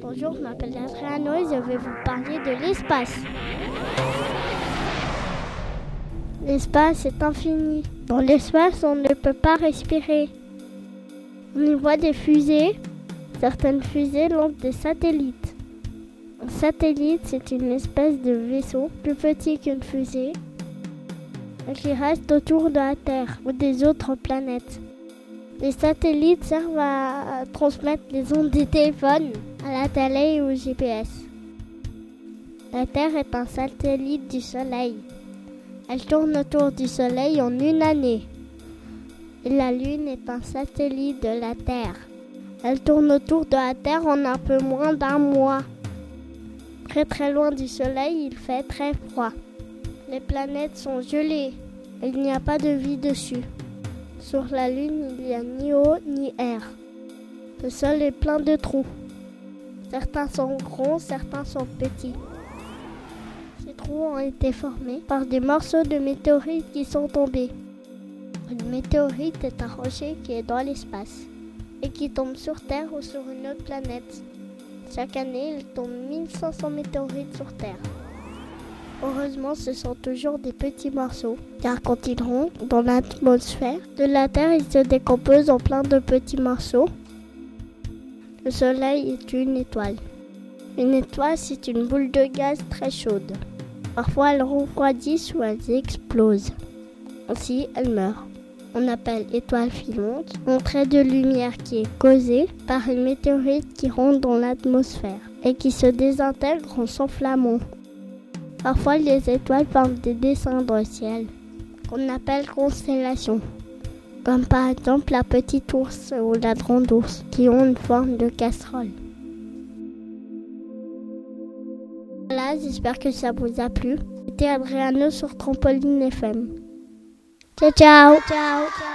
Bonjour, je m'appelle Adriano et je vais vous parler de l'espace. L'espace est infini. Dans l'espace, on ne peut pas respirer. On y voit des fusées. Certaines fusées lancent des satellites. Un satellite, c'est une espèce de vaisseau plus petit qu'une fusée qui reste autour de la Terre ou des autres planètes. Les satellites servent à transmettre les ondes des téléphones à la télé ou au GPS. La Terre est un satellite du Soleil. Elle tourne autour du Soleil en une année. Et la Lune est un satellite de la Terre. Elle tourne autour de la Terre en un peu moins d'un mois. Très très loin du Soleil, il fait très froid. Les planètes sont gelées. Il n'y a pas de vie dessus. Sur la Lune, il n'y a ni eau ni air. Le sol est plein de trous. Certains sont grands, certains sont petits. Ces trous ont été formés par des morceaux de météorites qui sont tombés. Une météorite est un rocher qui est dans l'espace et qui tombe sur Terre ou sur une autre planète. Chaque année, il tombe 1500 météorites sur Terre. Heureusement, ce sont toujours des petits morceaux, car quand ils rentrent dans l'atmosphère de la Terre, ils se décomposent en plein de petits morceaux. Le Soleil est une étoile. Une étoile, c'est une boule de gaz très chaude. Parfois, elles refroidissent ou elles explosent. Ainsi, elles meurent. On appelle étoile filante un trait de lumière qui est causé par une météorite qui rentre dans l'atmosphère et qui se désintègre en s'enflammant. Parfois, les étoiles forment des dessins dans le ciel qu'on appelle constellations, comme par exemple la petite ours ou la grande ours qui ont une forme de casserole. Voilà, j'espère que ça vous a plu. C'était Adriano sur Trampoline FM. Ciao, ciao. ciao.